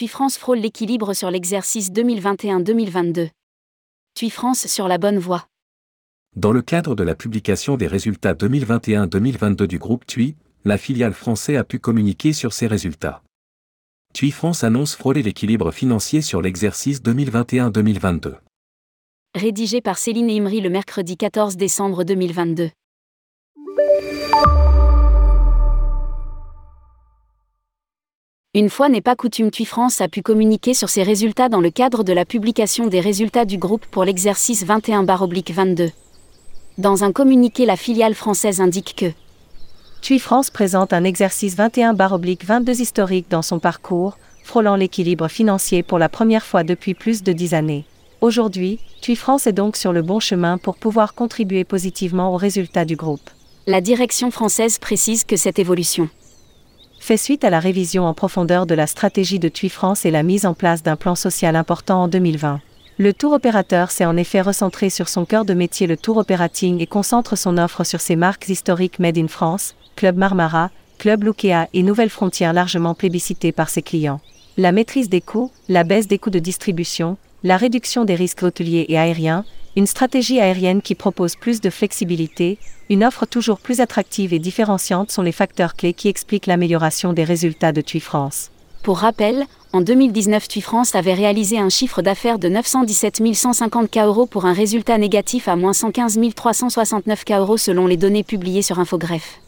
TUI France frôle l'équilibre sur l'exercice 2021-2022. TUI France sur la bonne voie. Dans le cadre de la publication des résultats 2021-2022 du groupe TUI, la filiale française a pu communiquer sur ses résultats. TUI France annonce frôler l'équilibre financier sur l'exercice 2021-2022. Rédigé par Céline Imri le mercredi 14 décembre 2022. Une fois n'est pas coutume, TUI France a pu communiquer sur ses résultats dans le cadre de la publication des résultats du groupe pour l'exercice 21-22. Dans un communiqué, la filiale française indique que TUI France présente un exercice 21-22 historique dans son parcours, frôlant l'équilibre financier pour la première fois depuis plus de dix années. Aujourd'hui, TUI France est donc sur le bon chemin pour pouvoir contribuer positivement aux résultats du groupe. La direction française précise que cette évolution fait suite à la révision en profondeur de la stratégie de TUI France et la mise en place d'un plan social important en 2020. Le tour opérateur s'est en effet recentré sur son cœur de métier le tour operating et concentre son offre sur ses marques historiques Made in France, Club Marmara, Club Lukea et Nouvelles Frontières largement plébiscitées par ses clients. La maîtrise des coûts, la baisse des coûts de distribution, la réduction des risques hôteliers et aériens, une stratégie aérienne qui propose plus de flexibilité, une offre toujours plus attractive et différenciante sont les facteurs clés qui expliquent l'amélioration des résultats de TUI France. Pour rappel, en 2019, TUI France avait réalisé un chiffre d'affaires de 917 150 K euros pour un résultat négatif à moins 115 369 K euros selon les données publiées sur Infogreffe.